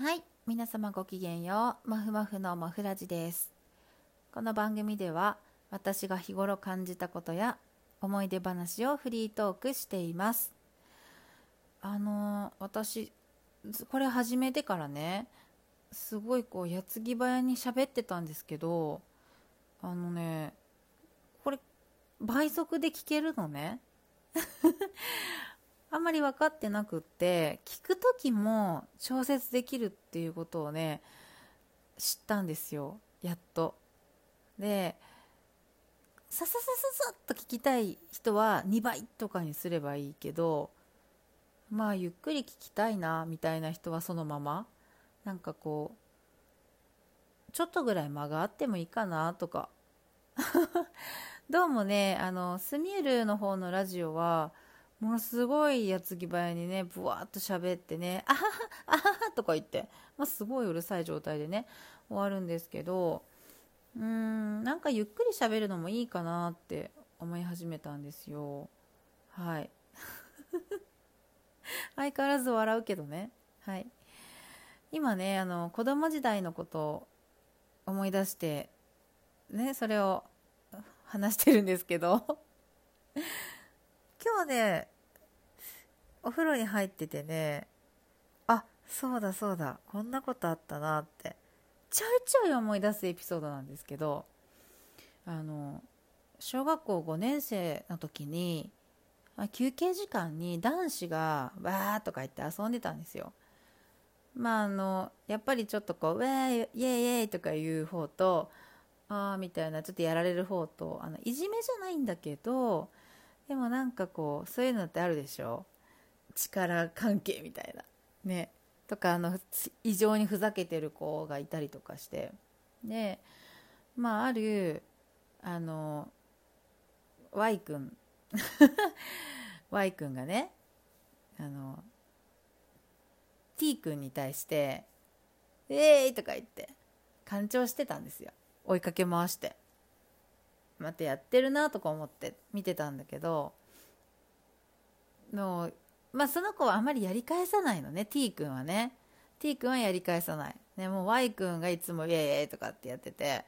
はい、皆様ごきげんよう。まふまふのまふラジです。この番組では私が日頃感じたことや思い出話をフリートークしています。あのー私これ始めてからね、すごいこう矢継ぎ早に喋ってたんですけど、あのね、これ倍速で聞けるのね。あんまり分かってなくって聞く時も調節できるっていうことをね知ったんですよ。やっと。でさささささっと聞きたい人は2倍とかにすればいいけどまあゆっくり聞きたいなみたいな人はそのままなんかこうちょっとぐらい間があってもいいかなとか。どうもねあのスミュールの方のラジオはものすごい矢継ぎ早にねぶわっと喋ってねあははあははとか言って、まあ、すごいうるさい状態でね終わるんですけどうーんなんかゆっくり喋るのもいいかなって思い始めたんですよ。はい。相変わらず笑うけどね。はい。今ねあの子供時代のことを思い出してねそれを話してるんですけど。今日ねお風呂に入っててねあそうだそうだこんなことあったなって。ちょいちょい思い出すエピソードなんですけどあの小学校5年生の時に休憩時間に男子がわーとか言って遊んでたんですよ。まああのやっぱりちょっとこう「ウェーイイエイイエイ」とか言う方とあーみたいなちょっとやられる方とあのいじめじゃないんだけどでもなんかこうそういうのってあるでしょ？力関係みたいな。ね。とかあの異常にふざけてる子がいたりとかして。でまああるあの Y 君。Y 君がねあの T 君に対して「えーい!」とか言って干潮してたんですよ。追いかけ回して。またやってるなとか思って見てたんだけどのまあその子はあまりやり返さないのね T 君はね T 君はやり返さない、ね、もう Y 君がいつも「イエーイ!」とかってやってて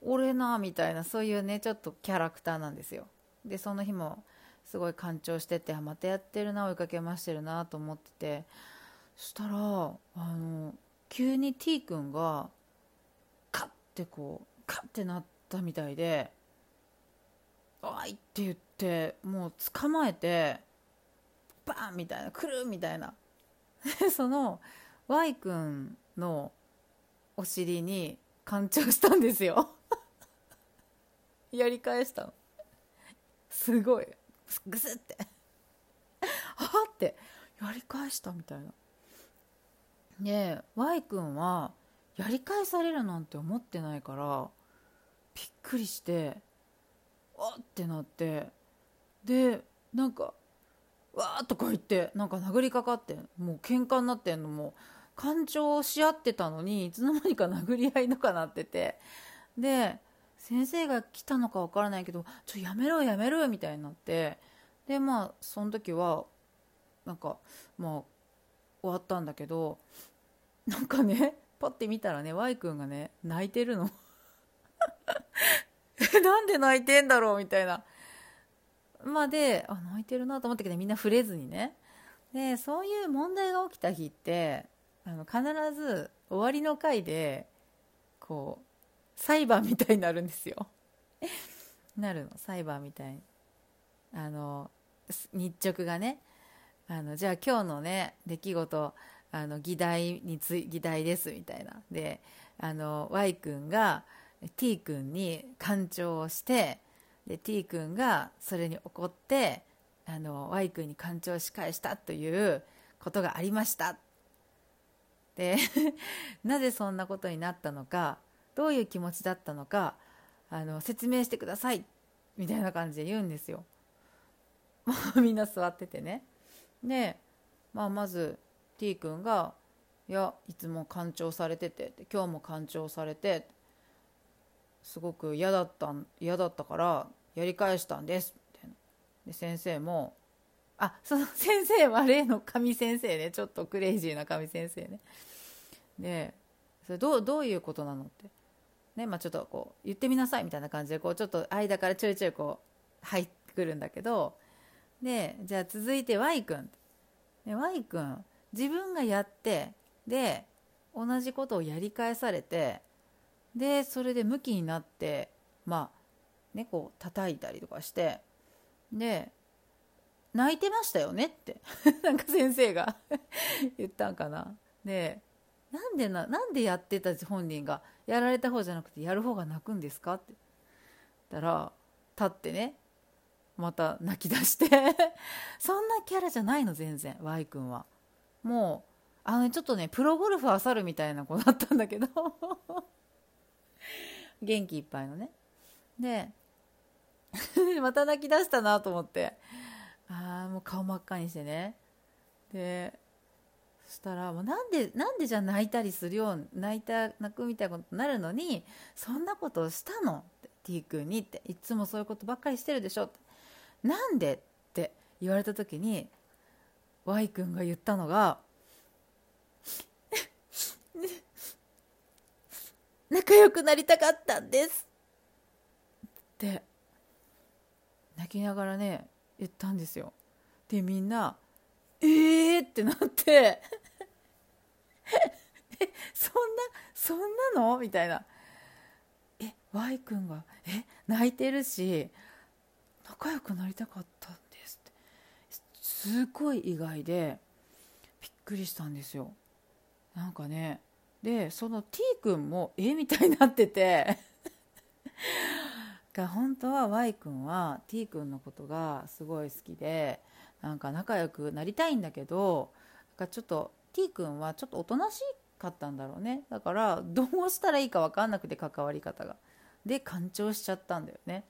俺なみたいなそういうねちょっとキャラクターなんですよでその日もすごい干潮しててまたやってるな追いかけ回してるなと思っててそしたらあの急に T 君がカッてこうカッてなったみたいで「おい!」って言ってもう捕まえてバーンみたいな来るみたいな。その Y 君のお尻に干潮したんですよ。やり返したの。すごい。グスって。はって。やり返したみたいな。で Y 君はやり返されるなんて思ってないからびっくりしてあってなって。でなんかわーとか言ってなんか殴りかかってもう喧嘩になってんのも感情し合ってたのにいつの間にか殴り合いとかなってて。で先生が来たのかわからないけど「ちょやめろやめろ」みたいになって。でまあその時はなんかまあ終わったんだけどなんかねパッて見たらね Y 君がね泣いてるの。なんで泣いてんだろうみたいな。まであ泣いてるなと思ったけどみんな触れずにね。でそういう問題が起きた日ってあの必ず終わりの回でこう裁判みたいになるんですよ。なるの。裁判みたいに。あの日直がね。あのじゃあ今日のね出来事あの議題につい議題ですみたいな。であの Y 君が T 君に干潮をしてで T 君がそれに怒ってあの Y 君に干潮を仕返したということがありました。で なぜそんなことになったのかどういう気持ちだったのかあの説明してください。みたいな感じで言うんですよ。みんな座っててね。で、まあ、まず T 君が「いやいつも干潮されてて」「今日も干潮されて」すごく嫌だった嫌だったからやり返したんです。みたいなで先生もあその 先生は例の神先生ね。ちょっとクレイジーな神先生ね。でそれどうどういうことなのって。ねまあちょっとこう言ってみなさいみたいな感じでこうちょっと間からちょいちょいこう入ってくるんだけど。でじゃあ続いて Y 君。で Y 君自分がやってで同じことをやり返されてでそれでムキになってまあねこう叩いたりとかしてで泣いてましたよねって なんか先生が 言ったんかな。でなんでななんでやってた本人がやられた方じゃなくてやる方が泣くんですかって。言ったら立ってねまた泣き出して そんなキャラじゃないの全然 Y 君は。もうあの、ちょっとねプロゴルファー猿みたいな子だったんだけど。元気いっぱいのね。で また泣き出したなと思って。ああもう顔真っ赤にしてね。でそしたらもうなんでなんでじゃあ泣いたりするよう泣いた泣くみたいなことになるのにそんなことをしたの？って T 君にって。いつもそういうことばっかりしてるでしょって。なんで？って言われた時に Y 君が言ったのが仲良くなりたかったんです。って泣きながらね言ったんですよ。でみんな「えー!」ってなって。えそんなそんなの？みたいな。え Y 君がえ泣いてるし仲良くなりたかったんですって。すごい意外でびっくりしたんですよ。なんかねでその T 君もえみたいになってて。が本当は Y 君は T 君のことがすごい好きでなんか仲良くなりたいんだけどなんかちょっと T 君はちょっとおとなしかったんだろうね。だからどうしたらいいか分かんなくて関わり方が。で干潮しちゃったんだよね。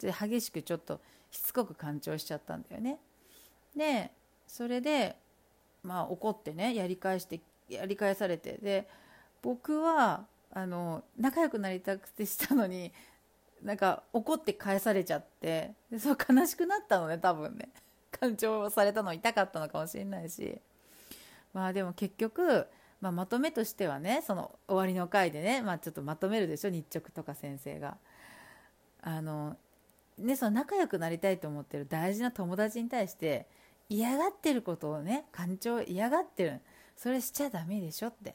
で激しくちょっとしつこく干潮しちゃったんだよね。でそれでまあ怒ってねやり返してやり返されて。で僕はあの仲良くなりたくてしたのに なんか怒って返されちゃってでそう悲しくなったのね多分ね 感情されたの痛かったのかもしれないしまあでも結局、まあ、まとめとしてはねその終わりの回でね、まあ、ちょっとまとめるでしょ日直とか先生が。あのね、その仲良くなりたいと思ってる大事な友達に対して嫌がってることをね感情嫌がってるそれしちゃダメでしょって。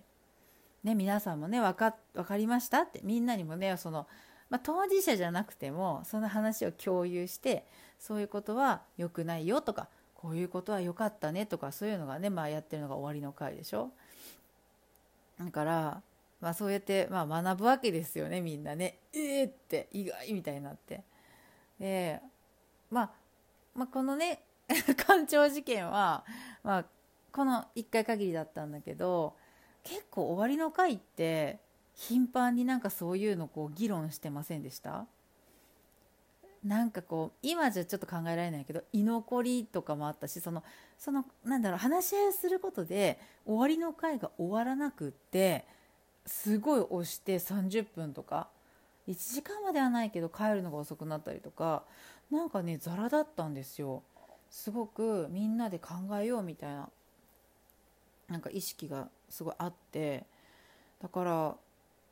ね、皆さんもね分か分かりましたってみんなにもねその、まあ、当事者じゃなくてもその話を共有してそういうことは良くないよとかこういうことは良かったねとかそういうのがね、まあ、やってるのが終わりの回でしょ。だから、まあ、そうやって、まあ、学ぶわけですよねみんなね。えー、って意外みたいになって。で、まあ、まあこのね 官庁事件は、まあ、この1回限りだったんだけど結構終わりの回って頻繁になんかそういうのこう議論してませんでした？なんかこう今じゃちょっと考えられないけど居残りとかもあったしそのそのなんだろう話し合いをすることで終わりの回が終わらなくってすごい押して30分とか。1時間まではないけど帰るのが遅くなったりとか。なんかねザラだったんですよ。すごくみんなで考えようみたいななんか意識がすごいあってだから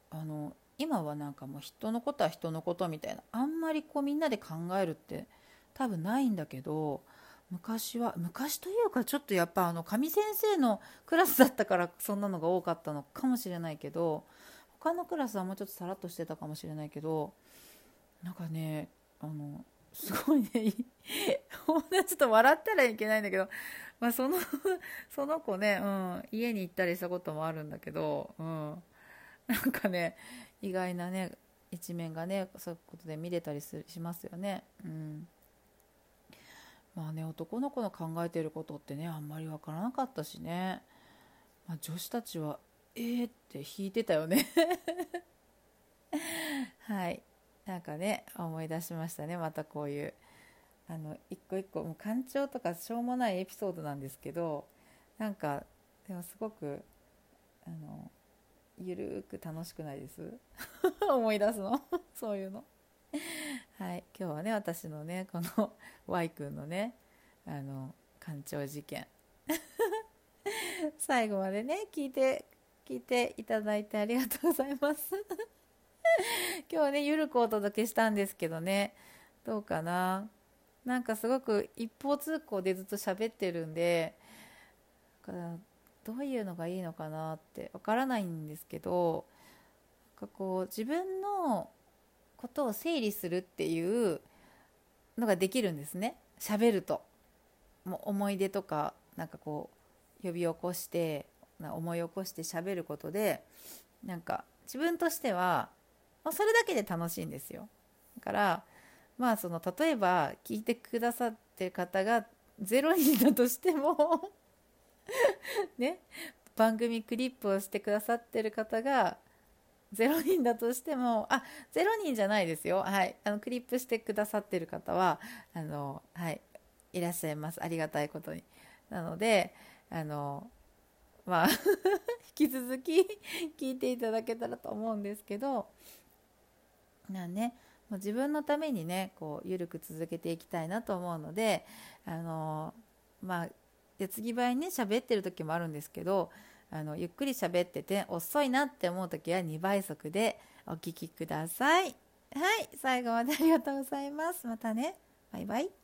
あの今はなんかもう人のことは人のことみたいなあんまりこうみんなで考えるって多分ないんだけど昔は昔というかちょっとやっぱあの上先生のクラスだったからそんなのが多かったのかもしれないけど他のクラスはもうちょっとさらっとしてたかもしれないけどなんかねあのすごいねちょっと笑ったらいけないんだけどまあ、その その子ね、うん、家に行ったりしたこともあるんだけど、うん、なんかね意外なね一面がねそういうことで見れたりすしますよね。うん。まあね男の子の考えてることってねあんまり分からなかったしね、まあ、女子たちはえーって引いてたよね。はい。なんかね思い出しましたね。またこういうあの一個一個もう感情とかしょうもないエピソードなんですけどなんかでもすごくあのゆるく楽しくないです？思い出すの？そういうの？はい。今日はね私のねこの Y 君のねあの官庁事件。最後までね聞いて聞いていただいてありがとうございます。今日はねゆるくお届けしたんですけどねどうかな？なんかすごく一方通行でずっと喋ってるんでどういうのがいいのかなってわからないんですけどなんかこう自分のことを整理するっていうのができるんですね。喋ると。もう思い出とかなんかこう呼び起こして思い起こして喋ることでなんか自分としては、ま、それだけで楽しいんですよ。だからまあその例えば聞いてくださってる方が0人だとしても ね番組クリップをしてくださってる方が0人だとしてもあ0人じゃないですよ。はい。あのクリップしてくださってる方はあのはい。いらっしゃいます。ありがたいことに。なのであのまあ 引き続き聞いていただけたらと思うんですけどなねもう自分のためにねこう緩く続けていきたいなと思うのであのまあ矢継ぎ早にね喋ってる時もあるんですけどあのゆっくり喋ってて遅いなって思う時は2倍速でお聴きください。はい、最後までありがとうございます。またね。バイバイ。